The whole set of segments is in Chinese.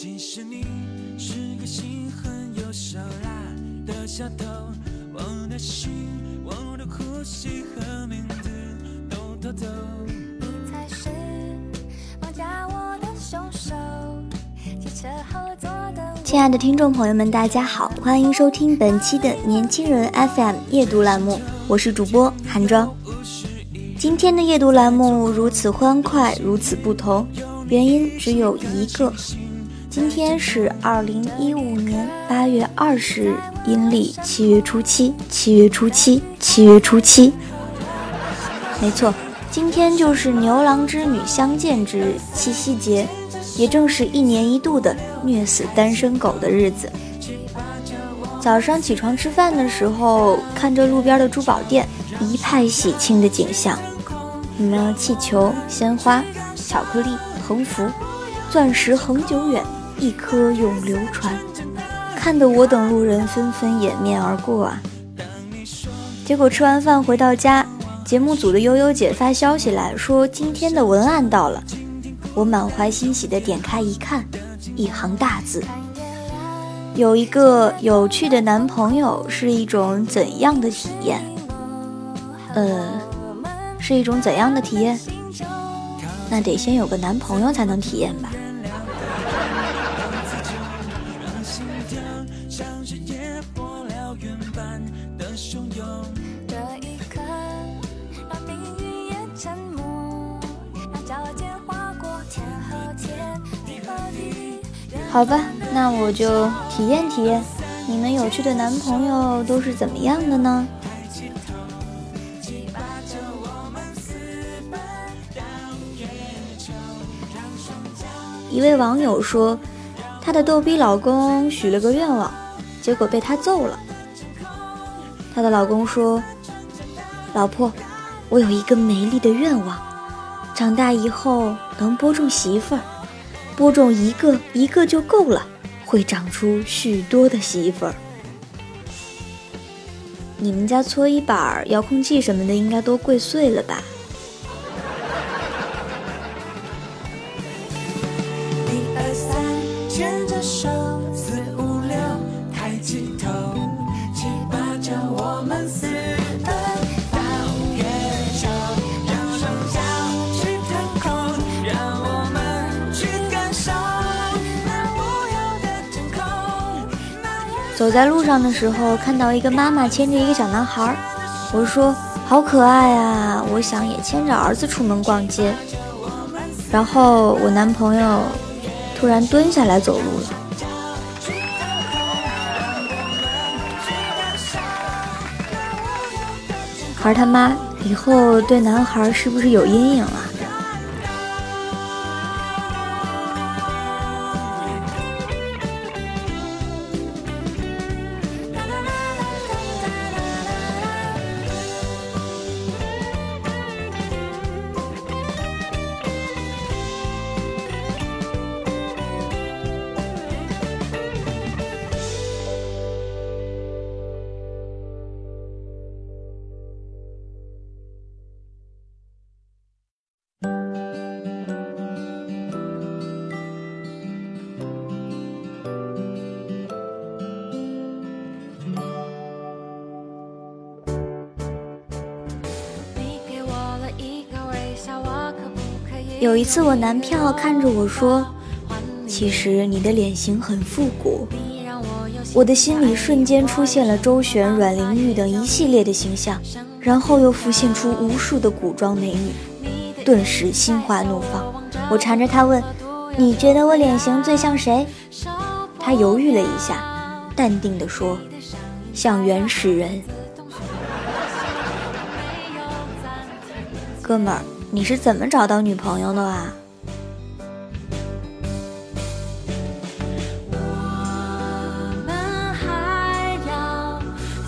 其实你是个心狠又手辣的小偷，我的心，我的呼吸和名字都偷走。你才是绑架我的凶手。汽车后座的亲爱的听众朋友们，大家好，欢迎收听本期的年轻人 FM 夜读栏目，我是主播韩庄。今天的夜读栏目如此欢快，如此不同，原因只有一个。今天是二零一五年八月二十日，阴历七月初七，七月初七，七月初七。没错，今天就是牛郎织女相见之日，七夕节，也正是一年一度的虐死单身狗的日子。早上起床吃饭的时候，看着路边的珠宝店，一派喜庆的景象，什么气球、鲜花、巧克力、横幅、钻石恒久远，一颗永流传，看得我等路人纷纷掩面而过啊。结果吃完饭回到家，节目组的悠悠姐发消息来说今天的文案到了，我满怀欣喜的点开一看，一行大字。有一个有趣的男朋友是一种怎样的体验？呃，是一种怎样的体验？那得先有个男朋友才能体验吧。好吧，那我就体验体验，你们有趣的男朋友都是怎么样的呢？一位网友说，她的逗逼老公许了个愿望，结果被她揍了。她的老公说：“老婆，我有一个美丽的愿望，长大以后能播种媳妇儿。”播种一个一个就够了，会长出许多的媳妇儿。你们家搓衣板、遥控器什么的应该都跪碎了吧？一二三，牵着手；走在路上的时候，看到一个妈妈牵着一个小男孩儿，我说好可爱啊，我想也牵着儿子出门逛街。然后我男朋友突然蹲下来走路了。孩他妈以后对男孩是不是有阴影啊？有一次，我男票看着我说：“其实你的脸型很复古。”我的心里瞬间出现了周璇、阮玲玉等一系列的形象，然后又浮现出无数的古装美女，顿时心花怒放。我缠着他问：“你觉得我脸型最像谁？”他犹豫了一下，淡定地说：“像原始人。”哥们儿，你是怎么找到女朋友的啊？我们还要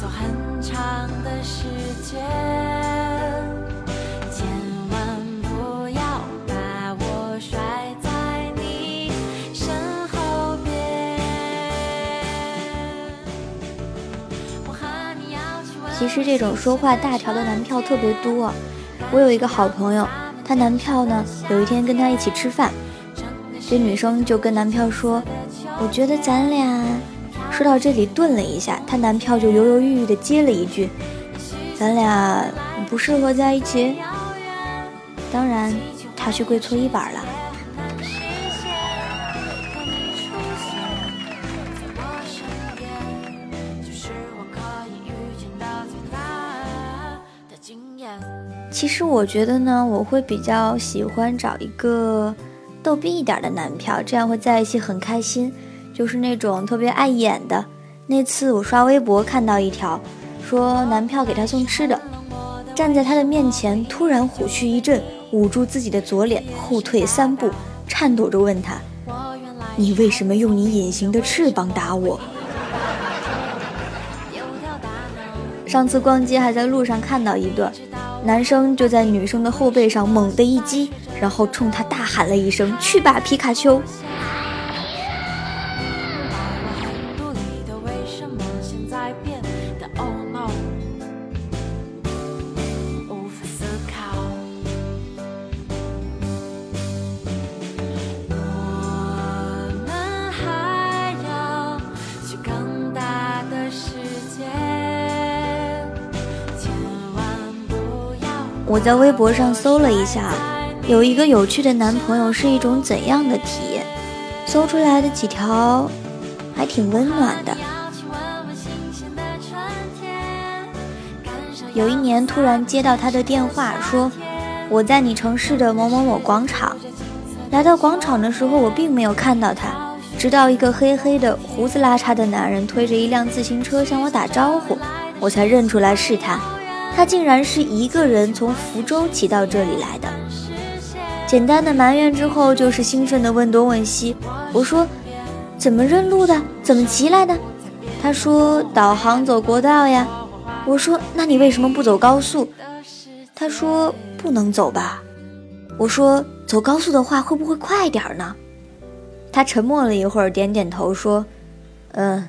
走很长的时间，千万不要把我甩在你身后边。我和你要去问其实这种说话大条的男票特别多。我有一个好朋友，她男票呢，有一天跟她一起吃饭，这女生就跟男票说：“我觉得咱俩……”说到这里顿了一下，她男票就犹犹豫豫的接了一句：“咱俩不适合在一起。”当然，他去跪搓衣板了。其实我觉得呢，我会比较喜欢找一个逗逼一点的男票，这样会在一起很开心。就是那种特别爱演的。那次我刷微博看到一条，说男票给他送吃的，站在他的面前，突然虎躯一震，捂住自己的左脸，后退三步，颤抖着问他：“你为什么用你隐形的翅膀打我，？” 上次逛街还在路上看到一段，男生就在女生的后背上猛地一击，然后冲她大喊了一声：“去吧，皮卡丘！”我在微博上搜了一下，有一个有趣的男朋友是一种怎样的体验？搜出来的几条还挺温暖的。有一年突然接到他的电话，说我在你城市的某某某广场。来到广场的时候，我并没有看到他，直到一个黑黑的、胡子拉碴的男人推着一辆自行车向我打招呼，我才认出来是他。他竟然是一个人从福州骑到这里来的。简单的埋怨之后，就是兴奋的问东问西。我说：“怎么认路的？怎么骑来的？”他说：“导航走国道呀。”我说：“那你为什么不走高速？”他说：“不能走吧。”我说：“走高速的话，会不会快点儿呢？”他沉默了一会儿，点点头说：“嗯，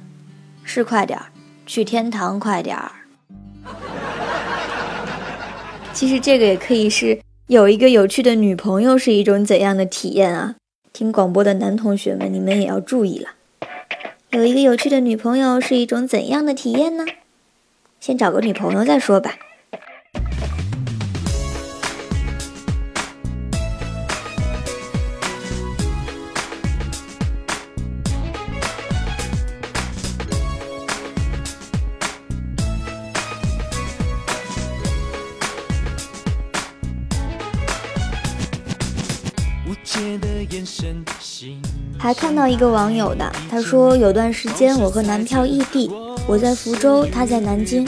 是快点儿，去天堂快点儿。”其实这个也可以是有一个有趣的女朋友是一种怎样的体验啊？听广播的男同学们，你们也要注意了。有一个有趣的女朋友是一种怎样的体验呢？先找个女朋友再说吧。还看到一个网友的，他说有段时间我和男票异地，我在福州，他在南京。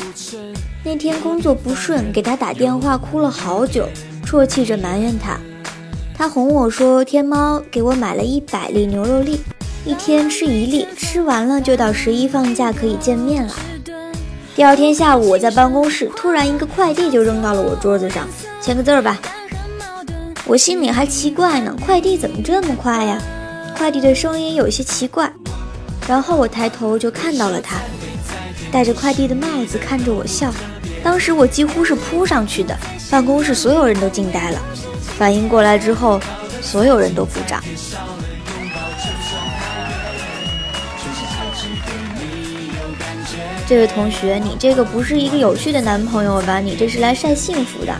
那天工作不顺，给他打电话哭了好久，啜泣着埋怨他。他哄我说天猫给我买了一百粒牛肉粒，一天吃一粒，吃完了就到十一放假可以见面了。第二天下午我在办公室，突然一个快递就扔到了我桌子上，签个字儿吧。我心里还奇怪呢，快递怎么这么快呀？快递的声音有些奇怪，然后我抬头就看到了他，戴着快递的帽子看着我笑。当时我几乎是扑上去的，办公室所有人都惊呆了。反应过来之后，所有人都鼓掌。这位同学，你这个不是一个有趣的男朋友吧？你这是来晒幸福的。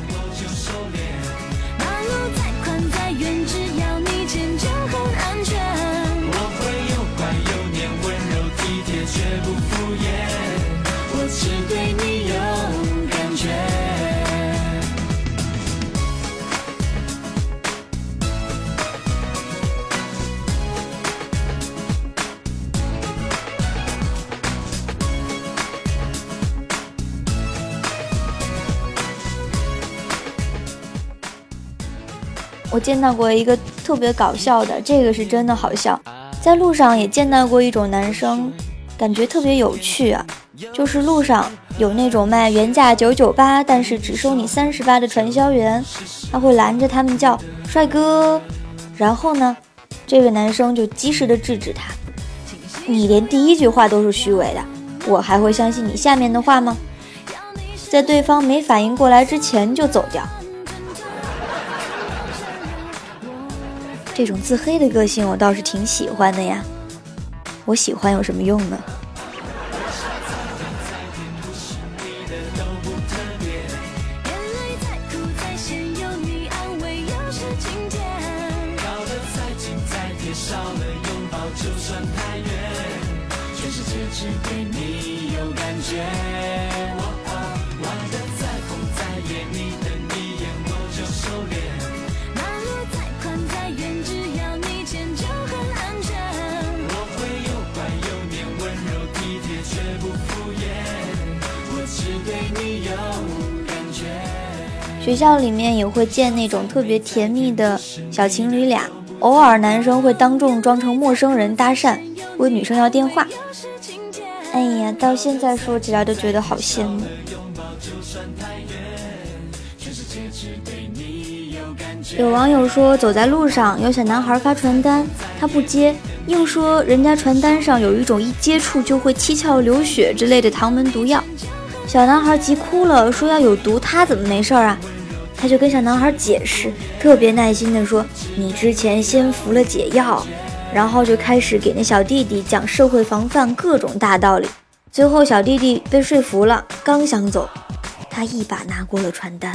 我见到过一个特别搞笑的，这个是真的好笑。在路上也见到过一种男生，感觉特别有趣啊，就是路上有那种卖原价九九八，但是只收你三十八的传销员，他会拦着他们叫帅哥，然后呢，这位男生就及时的制止他，你连第一句话都是虚伪的，我还会相信你下面的话吗？在对方没反应过来之前就走掉。这种自黑的个性，我倒是挺喜欢的呀。我喜欢有什么用呢？全世界只对你有感觉。哦哦学校里面也会见那种特别甜蜜的小情侣俩，偶尔男生会当众装成陌生人搭讪，问女生要电话。哎呀，到现在说起来都觉得好羡慕。有网友说，走在路上有小男孩发传单，他不接，硬说人家传单上有一种一接触就会七窍流血之类的唐门毒药。小男孩急哭了，说要有毒，他怎么没事儿啊？他就跟小男孩解释，特别耐心的说：“你之前先服了解药。”然后就开始给那小弟弟讲社会防范各种大道理。最后小弟弟被说服了，刚想走，他一把拿过了传单。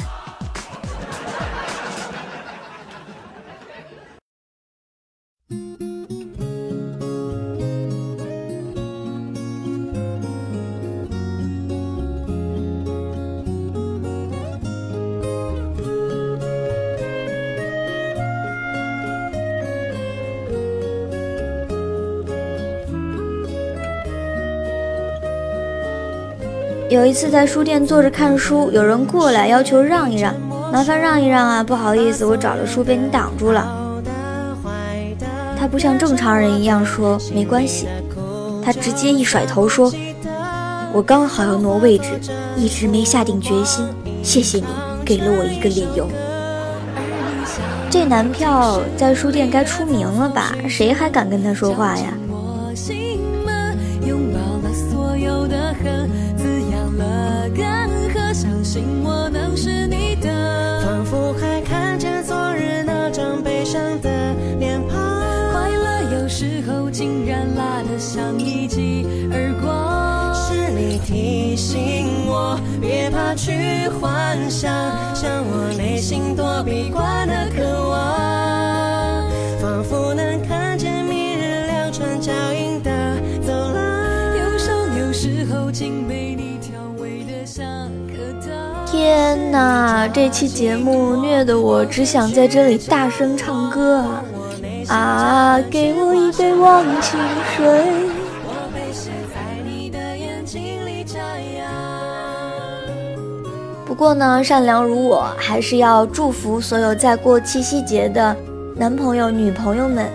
有一次在书店坐着看书，有人过来要求让一让，麻烦让一让啊！不好意思，我找了书被你挡住了。他不像正常人一样说没关系，他直接一甩头说：“我刚好要挪位置，一直没下定决心，谢谢你给了我一个理由。”这男票在书店该出名了吧？谁还敢跟他说话呀？了干涸，相信我能是你的。仿佛还看见昨日那张悲伤的脸庞。快乐有时候竟然辣得像一记耳光。是你提醒我，别怕去幻想，天哪，这期节目虐得我只想在这里大声唱歌啊！啊，给我一杯忘情水。不过呢，善良如我，还是要祝福所有在过七夕节的男朋友、女朋友们，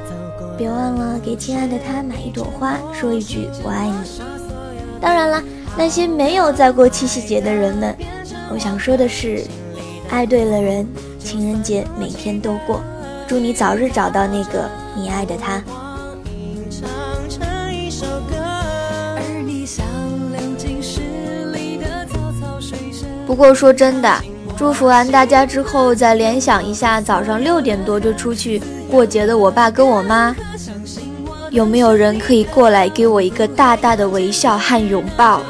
别忘了给亲爱的他买一朵花，说一句“我爱你”。当然了，那些没有在过七夕节的人们，我想说的是，爱对了人，情人节每天都过。祝你早日找到那个你爱的他。不过说真的，祝福完大家之后，再联想一下早上六点多就出去过节的我爸跟我妈，有没有人可以过来给我一个大大的微笑和拥抱？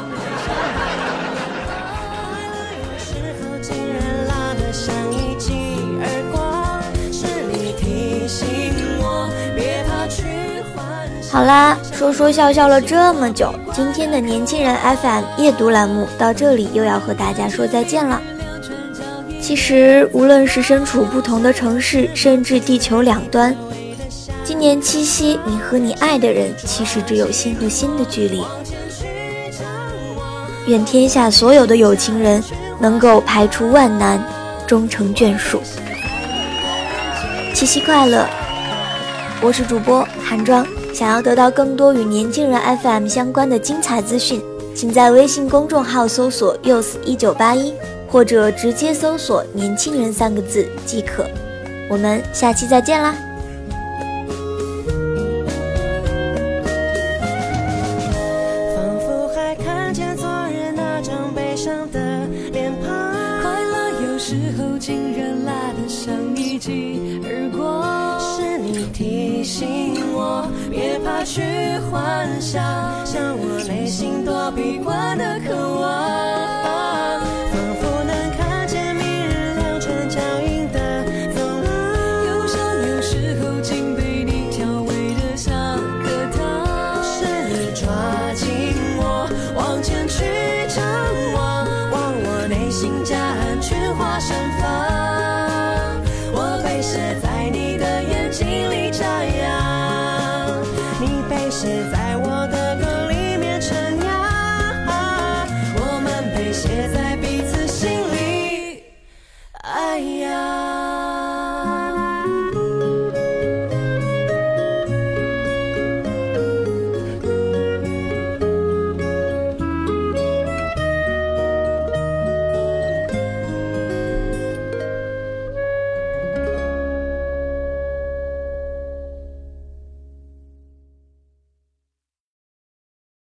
好啦，说说笑笑了这么久，今天的年轻人 FM 夜读栏目到这里又要和大家说再见了。其实，无论是身处不同的城市，甚至地球两端，今年七夕，你和你爱的人其实只有心和心的距离。愿天下所有的有情人能够排除万难，终成眷属。七夕快乐！我是主播韩庄。想要得到更多与年轻人 FM 相关的精彩资讯，请在微信公众号搜索 “use 一九八一”，或者直接搜索“年轻人”三个字即可。我们下期再见啦！去幻想，向我内心躲避惯的渴望。